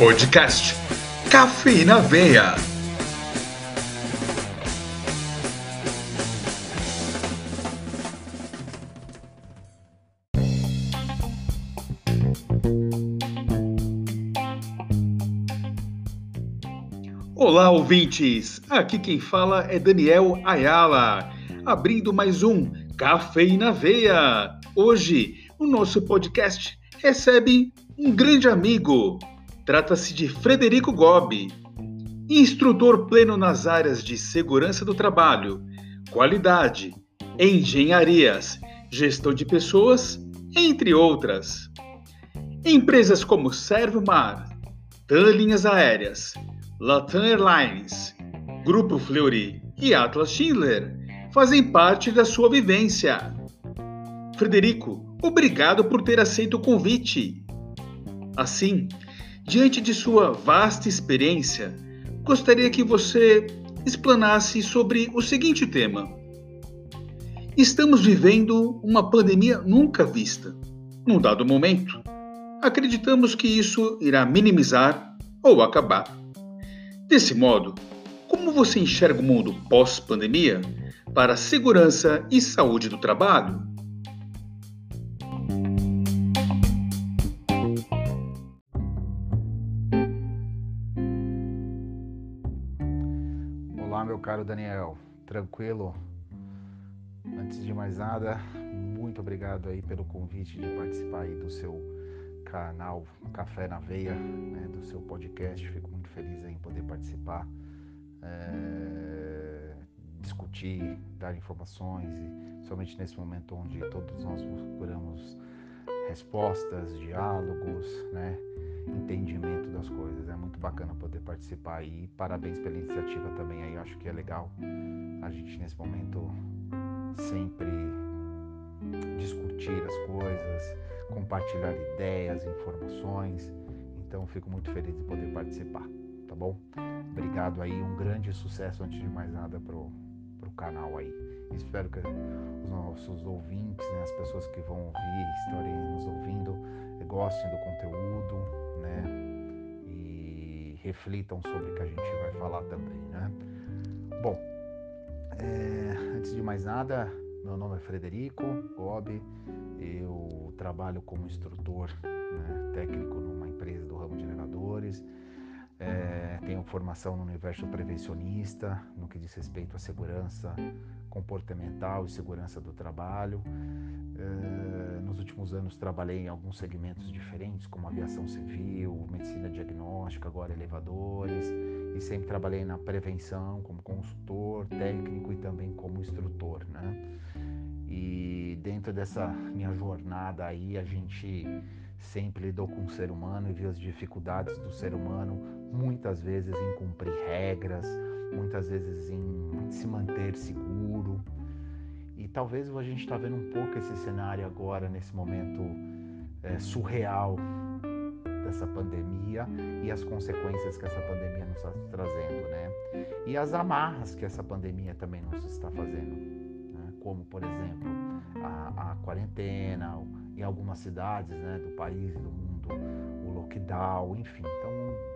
Podcast Café na Veia. Olá, ouvintes! Aqui quem fala é Daniel Ayala, abrindo mais um Café na Veia. Hoje, o nosso podcast recebe um grande amigo. Trata-se de Frederico Gobi, instrutor pleno nas áreas de segurança do trabalho, qualidade, engenharias, gestão de pessoas, entre outras. Empresas como Servomar, TAN Linhas Aéreas, Latam Airlines, Grupo Fleury e Atlas Schindler fazem parte da sua vivência. Frederico, obrigado por ter aceito o convite. Assim, diante de sua vasta experiência, gostaria que você explanasse sobre o seguinte tema. Estamos vivendo uma pandemia nunca vista. Num dado momento, acreditamos que isso irá minimizar ou acabar. Desse modo, como você enxerga o mundo pós-pandemia para a segurança e saúde do trabalho? Caro Daniel, tranquilo? Antes de mais nada, muito obrigado aí pelo convite de participar aí do seu canal Café na Veia, né, do seu podcast. Fico muito feliz em poder participar, é, discutir, dar informações e somente nesse momento onde todos nós procuramos respostas, diálogos, né, entendimento das coisas. É muito bacana poder participar e parabéns pela iniciativa também aí. Eu acho que é legal a gente nesse momento sempre discutir as coisas, compartilhar ideias, informações. Então fico muito feliz de poder participar, tá bom? Obrigado aí, um grande sucesso antes de mais nada pro, pro canal aí. Espero que os nossos ouvintes, né, as pessoas que vão ouvir, estarem nos ouvindo, gostem do conteúdo, né? E reflitam sobre o que a gente vai falar também, né? Bom, é, antes de mais nada, meu nome é Frederico Gobi, eu trabalho como instrutor né, técnico numa empresa do ramo de geradores, é, tenho formação no universo prevencionista, no que diz respeito à segurança comportamental e segurança do trabalho. É, nos últimos anos trabalhei em alguns segmentos diferentes, como aviação civil, medicina diagnóstica, agora elevadores, e sempre trabalhei na prevenção como consultor técnico e também como instrutor, né? E dentro dessa minha jornada aí, a gente sempre lidou com o ser humano e viu as dificuldades do ser humano, muitas vezes em cumprir regras, muitas vezes em se manter seguro. Talvez a gente está vendo um pouco esse cenário agora, nesse momento é, surreal dessa pandemia e as consequências que essa pandemia nos está trazendo, né? E as amarras que essa pandemia também nos está fazendo como por exemplo a, a quarentena, em algumas cidades né, do país do mundo, o lockdown, enfim. Então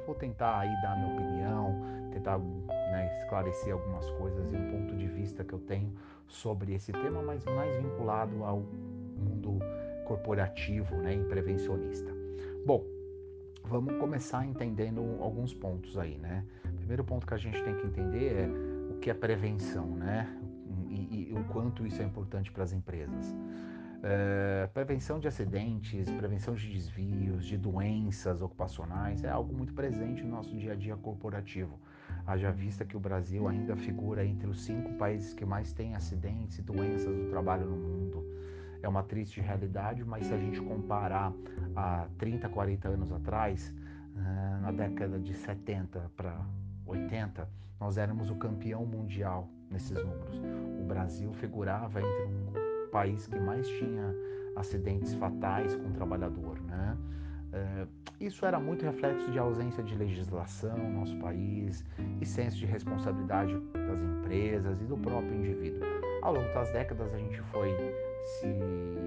vou tentar aí dar minha opinião, tentar né, esclarecer algumas coisas e um ponto de vista que eu tenho sobre esse tema, mas mais vinculado ao mundo corporativo né, e prevencionista. Bom, vamos começar entendendo alguns pontos aí, né? O primeiro ponto que a gente tem que entender é o que é prevenção, né? e, e o quanto isso é importante para as empresas. É, prevenção de acidentes, prevenção de desvios, de doenças ocupacionais é algo muito presente no nosso dia a dia corporativo. Haja vista que o Brasil ainda figura entre os cinco países que mais têm acidentes e doenças do trabalho no mundo. É uma triste realidade, mas se a gente comparar a 30, 40 anos atrás, é, na década de 70 para 80, nós éramos o campeão mundial nesses números. O Brasil figurava entre um país que mais tinha acidentes fatais com o trabalhador, né? Isso era muito reflexo de ausência de legislação no nosso país e senso de responsabilidade das empresas e do próprio indivíduo. Ao longo das décadas a gente foi se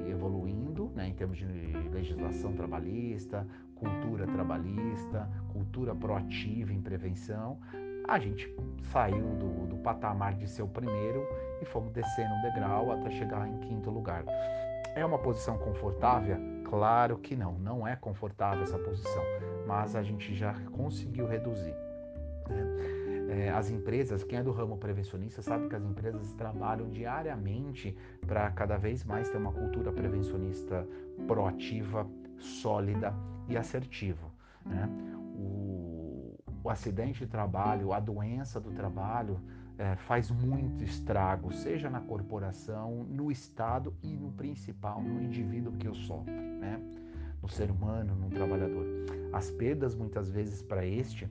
evoluindo né, em termos de legislação trabalhista, cultura trabalhista, cultura proativa em prevenção, a gente saiu do, do patamar de ser o primeiro e fomos descendo um degrau até chegar em quinto lugar. É uma posição confortável? Claro que não, não é confortável essa posição, mas a gente já conseguiu reduzir. Né? É, as empresas, quem é do ramo prevencionista sabe que as empresas trabalham diariamente para cada vez mais ter uma cultura prevencionista proativa, sólida e assertiva. Né? O, o acidente de trabalho, a doença do trabalho, é, faz muito estrago, seja na corporação, no Estado e no principal, no indivíduo que eu sofro, né? no ser humano, no trabalhador. As perdas, muitas vezes, para este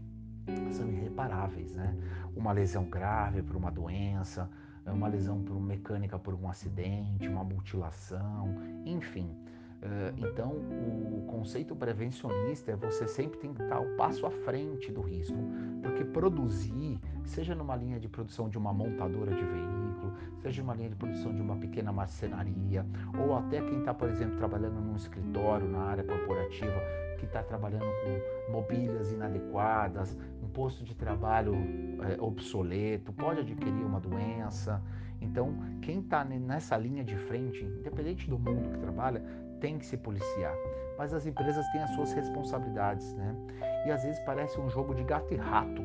são irreparáveis, né? Uma lesão grave por uma doença, uma lesão por mecânica por um acidente, uma mutilação, enfim. Eh, então, o conceito prevencionista é você sempre tem que estar o passo à frente do risco, porque produzir, seja numa linha de produção de uma montadora de veículo, seja numa linha de produção de uma pequena marcenaria, ou até quem está, por exemplo, trabalhando num escritório, na área corporativa, que está trabalhando com mobílias inadequadas, um posto de trabalho é, obsoleto, pode adquirir uma doença. Então, quem está nessa linha de frente, independente do mundo que trabalha, tem que se policiar. Mas as empresas têm as suas responsabilidades, né? E às vezes parece um jogo de gato e rato,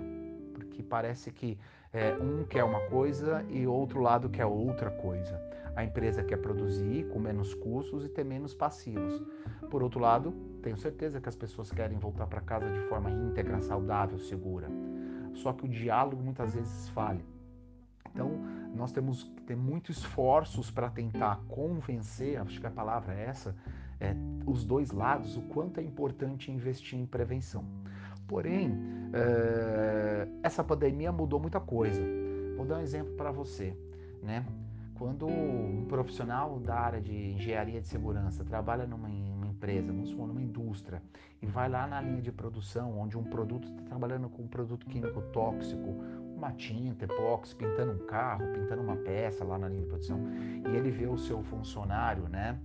porque parece que é, um quer uma coisa e outro lado quer outra coisa. A empresa quer produzir com menos custos e ter menos passivos. Por outro lado, tenho certeza que as pessoas querem voltar para casa de forma íntegra, saudável, segura. Só que o diálogo muitas vezes falha. Então, nós temos que ter muitos esforços para tentar convencer, acho que a palavra é essa, é, os dois lados, o quanto é importante investir em prevenção. Porém, é, essa pandemia mudou muita coisa. Vou dar um exemplo para você, né? Quando um profissional da área de engenharia de segurança trabalha numa, numa empresa, vamos supor, numa indústria, e vai lá na linha de produção, onde um produto está trabalhando com um produto químico tóxico, uma tinta, epóxi, pintando um carro, pintando uma peça lá na linha de produção, e ele vê o seu funcionário, né?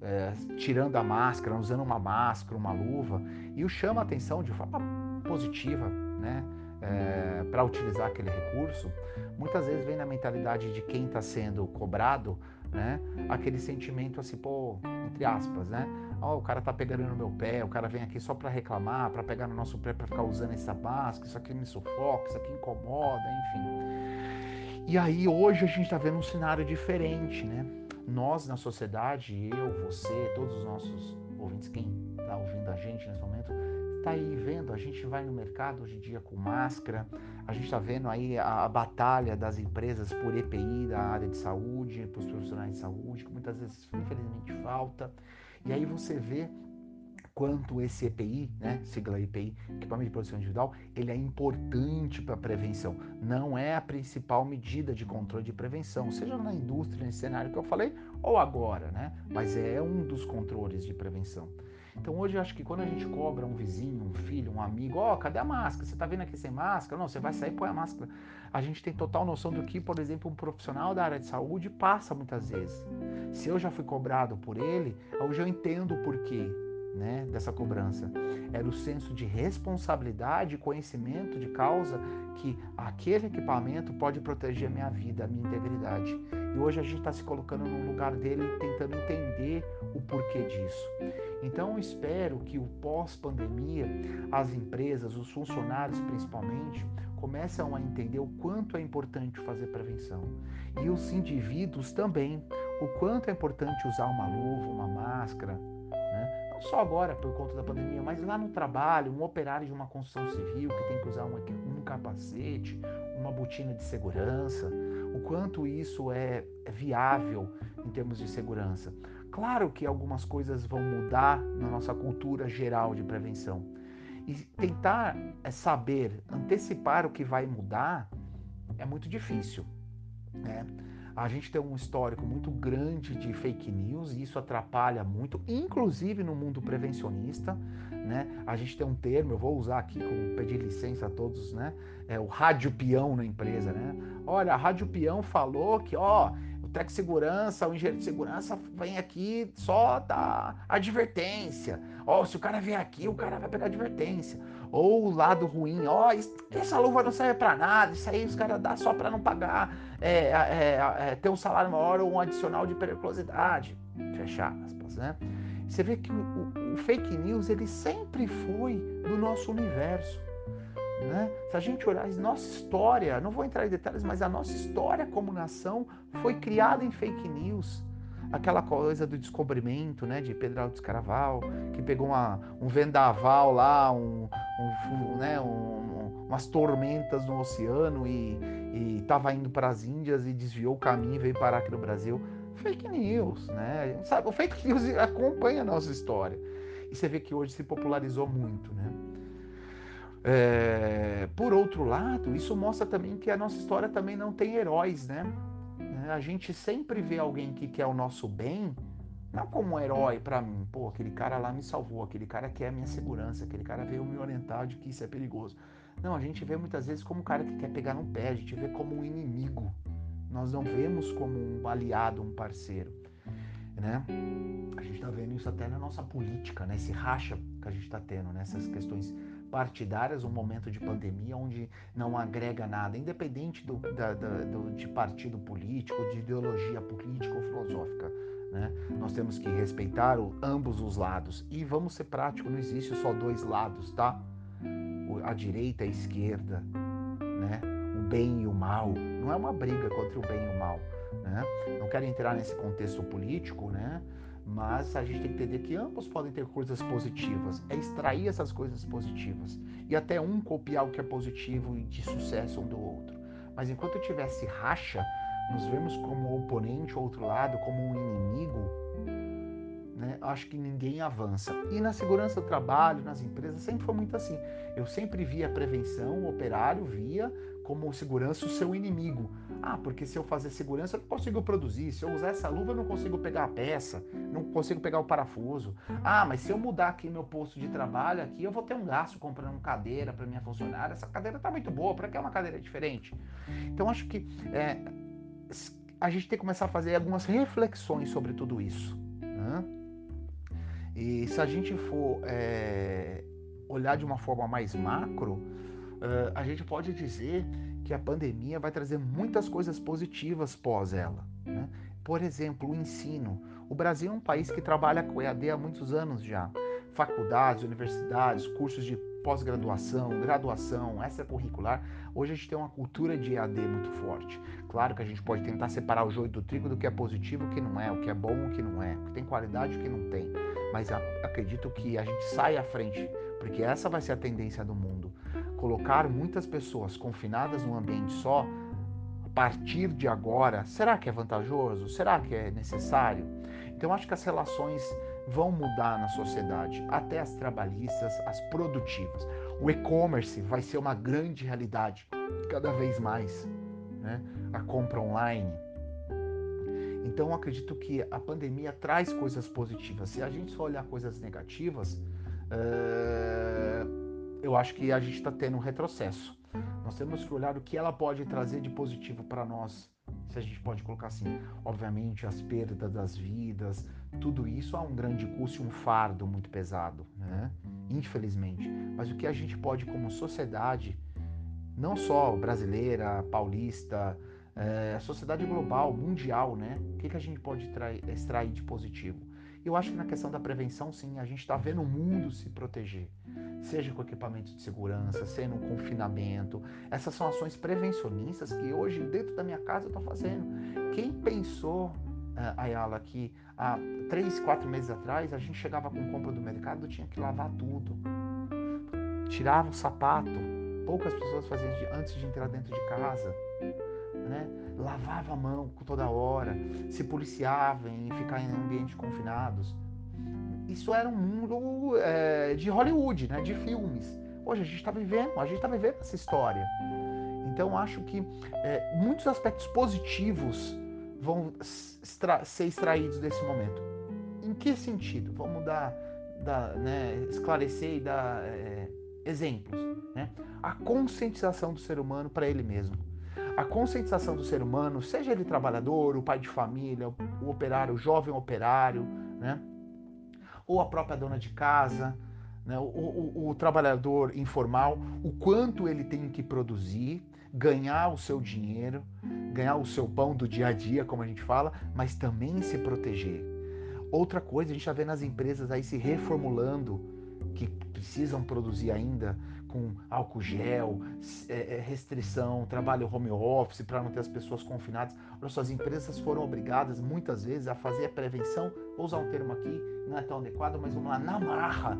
É, tirando a máscara, usando uma máscara, uma luva, e o chama a atenção de forma positiva, né? É, para utilizar aquele recurso, muitas vezes vem na mentalidade de quem está sendo cobrado, né? Aquele sentimento assim, pô, entre aspas, né? Oh, o cara tá pegando no meu pé, o cara vem aqui só para reclamar, para pegar no nosso pé, para ficar usando essa máscara, isso aqui me sufoca, isso aqui incomoda, enfim. E aí hoje a gente está vendo um cenário diferente, né? Nós na sociedade, eu, você, todos os nossos ouvintes, quem está ouvindo a gente nesse momento, está aí vendo, a gente vai no mercado hoje em dia com máscara, a gente está vendo aí a, a, batalha das empresas por EPI da área de saúde, para os profissionais de saúde, que muitas vezes infelizmente falta. E aí você vê quanto esse EPI, né, sigla EPI, equipamento de proteção individual, ele é importante para a prevenção. Não é a principal medida de controle de prevenção, seja na indústria, nesse cenário que eu falei, ou agora, né? Mas é um dos controles de prevenção. Então hoje eu acho que quando a gente cobra um vizinho, um filho, um amigo, ó, oh, cadê a máscara? Você tá vindo aqui sem máscara? Não, você vai sair e põe a máscara. A gente tem total noção do que, por exemplo, um profissional da área de saúde passa muitas vezes. Se eu já fui cobrado por ele, hoje eu entendo o porquê né, dessa cobrança. Era o senso de responsabilidade e conhecimento de causa que aquele equipamento pode proteger a minha vida, a minha integridade. E hoje a gente está se colocando no lugar dele tentando entender o porquê disso. Então espero que o pós-pandemia, as empresas, os funcionários principalmente, começam a entender o quanto é importante fazer prevenção. E os indivíduos também, o quanto é importante usar uma luva, uma máscara, né? não só agora por conta da pandemia, mas lá no trabalho, um operário de uma construção civil que tem que usar um, um capacete, uma botina de segurança, o quanto isso é, é viável em termos de segurança. Claro que algumas coisas vão mudar na nossa cultura geral de prevenção. E tentar é, saber, antecipar o que vai mudar é muito difícil. Né? A gente tem um histórico muito grande de fake news e isso atrapalha muito, inclusive no mundo prevencionista. Né? A gente tem um termo, eu vou usar aqui, com pedir licença a todos, né? É o rádio peão na empresa, né? Olha, a rádio peão falou que, ó, o de segurança, o engenheiro de segurança vem aqui só dar advertência. Ó, se o cara vier aqui, o cara vai pegar advertência. Ou o lado ruim, ó, essa luva não serve para nada, isso aí os caras dá só para não pagar, é, é, é, ter um salário maior ou um adicional de periculosidade. Fechar aspas, né? Você vê que o, o, fake news ele sempre foi do nosso universo. Né? Se a gente olhar a nossa história, não vou entrar em detalhes, mas a nossa história como nação foi criada em fake news. Aquela coisa do descobrimento né, de Pedro de Escaraval, que pegou uma, um vendaval lá, um, um, né, um, umas tormentas no oceano e estava indo para as Índias e desviou o caminho e veio parar aqui no Brasil. Fake news, né? Sabe, o fake news acompanha a nossa história. E você vê que hoje se popularizou muito, né? É, por outro lado, isso mostra também que a nossa história também não tem heróis, né? É, a gente sempre vê alguém que quer o nosso bem, não como um herói para mim, pô, aquele cara lá me salvou, aquele cara quer a minha segurança, aquele cara veio me orientar de que isso é perigoso. Não, a gente vê muitas vezes como um cara que quer pegar no pé, a gente vê como um inimigo. Nós não vemos como um aliado, um parceiro, né? A gente está vendo isso até na nossa política, né? Esse racha que a gente está tendo nessas questões partidárias, um momento de pandemia onde não agrega nada, independente do, da, da, do, de partido político, de ideologia política ou filosófica. Né? Nós temos que respeitar o, ambos os lados. E vamos ser práticos, não existe só dois lados, tá? A direita e a esquerda, né? Bem e o mal. Não é uma briga contra o bem e o mal. Né? Não quero entrar nesse contexto político, né? Mas a gente tem que entender que ambos podem ter coisas positivas. É extrair essas coisas positivas. E até um copiar o que é positivo e de sucesso um do outro. Mas enquanto tivesse racha, nos vemos como oponente, outro lado, como um inimigo, né? acho que ninguém avança. E na segurança do trabalho, nas empresas, sempre foi muito assim. Eu sempre via prevenção, o operário via como segurança o seu inimigo. Ah, porque se eu fazer segurança eu não consigo produzir. Se eu usar essa luva eu não consigo pegar a peça, não consigo pegar o parafuso. Ah, mas se eu mudar aqui meu posto de trabalho aqui eu vou ter um gasto comprando cadeira para minha funcionária. Essa cadeira está muito boa, para que é uma cadeira diferente? Então acho que é, a gente tem que começar a fazer algumas reflexões sobre tudo isso. Né? E se a gente for é, olhar de uma forma mais macro, uh, a gente pode dizer que a pandemia vai trazer muitas coisas positivas pós ela. Né? Por exemplo, o ensino. O Brasil é um país que trabalha com EAD há muitos anos já. Faculdades, universidades, cursos de pós-graduação, graduação, extracurricular. Hoje a gente tem uma cultura de EAD muito forte. Claro que a gente pode tentar separar o joio do trigo do que é positivo o que não é, o que é bom o que não é, o que tem qualidade o que não tem. Mas acredito que a gente sai à frente, porque essa vai ser a tendência do mundo colocar muitas pessoas confinadas num ambiente só, a partir de agora, será que é vantajoso? Será que é necessário? Então, acho que as relações vão mudar na sociedade, até as trabalhistas, as produtivas. O e-commerce vai ser uma grande realidade cada vez mais, né? a compra online. Então, acredito que a pandemia traz coisas positivas. Se a gente só olhar coisas negativas, uh eu acho que a gente está tendo um retrocesso. Nós temos que olhar o que ela pode trazer de positivo para nós, se a gente pode colocar assim. Obviamente, as perdas das vidas, tudo isso há um grande custo e um fardo muito pesado, né? Infelizmente. Mas o que a gente pode, como sociedade, não só brasileira, paulista, é, sociedade global, mundial, né? O que, que a gente pode extrair de positivo? Eu acho que na questão da prevenção, sim, a gente está vendo o mundo se proteger, seja com equipamento de segurança, seja no confinamento. Essas são ações prevencionistas que hoje, dentro da minha casa, eu estou fazendo. Quem pensou, uh, Ayala, que há três, quatro meses atrás a gente chegava com compra do mercado, tinha que lavar tudo, tirava o sapato. Poucas pessoas faziam antes de entrar dentro de casa. Né? lavava a mão toda hora, se policiava em ficar em ambientes confinados. Isso era um mundo é, de Hollywood, né, de filmes. Hoje a gente está vivendo, a gente está vivendo essa história. Então acho que é, muitos aspectos positivos vão extra ser extraídos desse momento. Em que sentido? Vamos dar, dar né, esclarecer e dar é, exemplos. Né? A conscientização do ser humano para ele mesmo a conscientização do ser humano, seja ele trabalhador, o pai de família, o operário, o jovem operário, né? ou a própria dona de casa, né? o, o, o trabalhador informal, o quanto ele tem que produzir, ganhar o seu dinheiro, ganhar o seu pão do dia a dia, como a gente fala, mas também se proteger. Outra coisa, a gente está vendo as empresas aí se reformulando, que precisam produzir ainda com álcool gel, é, é, restrição, trabalho home office para não ter as pessoas confinadas. Olha só, as empresas foram obrigadas muitas vezes a fazer a prevenção, vou usar um termo aqui, não é tão adequado, mas vamos lá, na marra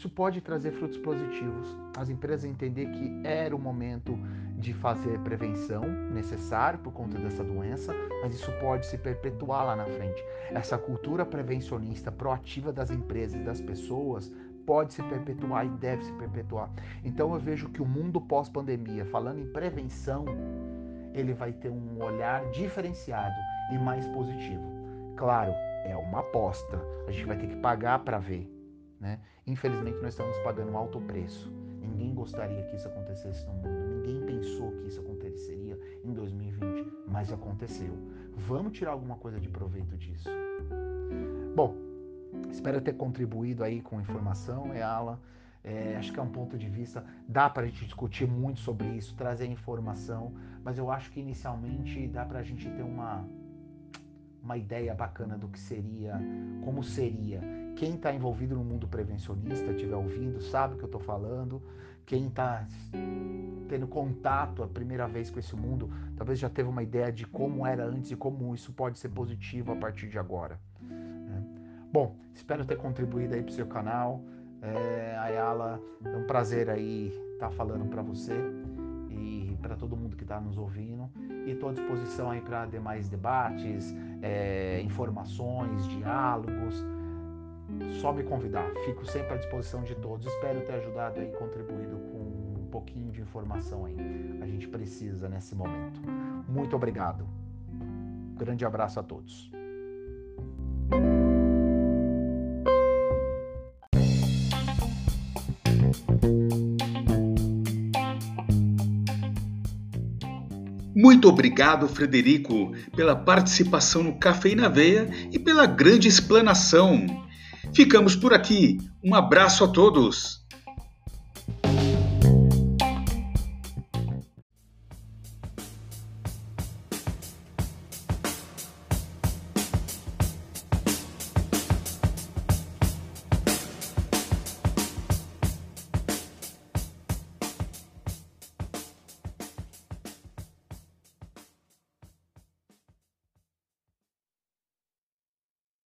isso pode trazer frutos positivos. As empresas entender que era o momento de fazer prevenção necessário por conta dessa doença, mas isso pode se perpetuar lá na frente. Essa cultura prevencionista proativa das empresas e das pessoas pode se perpetuar e deve se perpetuar. Então eu vejo que o mundo pós-pandemia, falando em prevenção, ele vai ter um olhar diferenciado e mais positivo. Claro, é uma aposta. A gente vai ter que pagar para ver, né? Infelizmente, nós estamos pagando um alto preço. Ninguém gostaria que isso acontecesse no mundo. Ninguém pensou que isso aconteceria em 2020, mas aconteceu. Vamos tirar alguma coisa de proveito disso. Bom, espero ter contribuído aí com informação, Eala. É, acho que é um ponto de vista, dá para a gente discutir muito sobre isso, trazer informação, mas eu acho que inicialmente dá para a gente ter uma, uma ideia bacana do que seria, como seria. Quem está envolvido no mundo prevencionista, estiver ouvindo, sabe o que eu estou falando. Quem está tendo contato a primeira vez com esse mundo, talvez já teve uma ideia de como era antes e como isso pode ser positivo a partir de agora. Bom, espero ter contribuído aí para o seu canal. É, Ayala, é um prazer aí estar tá falando para você e para todo mundo que está nos ouvindo. E estou à disposição aí para demais debates, é, informações, diálogos. Só me convidar. Fico sempre à disposição de todos. Espero ter ajudado aí, contribuído com um pouquinho de informação aí. A gente precisa nesse momento. Muito obrigado. Grande abraço a todos. Muito obrigado, Frederico, pela participação no Café na Veia e pela grande explanação. Ficamos por aqui. Um abraço a todos.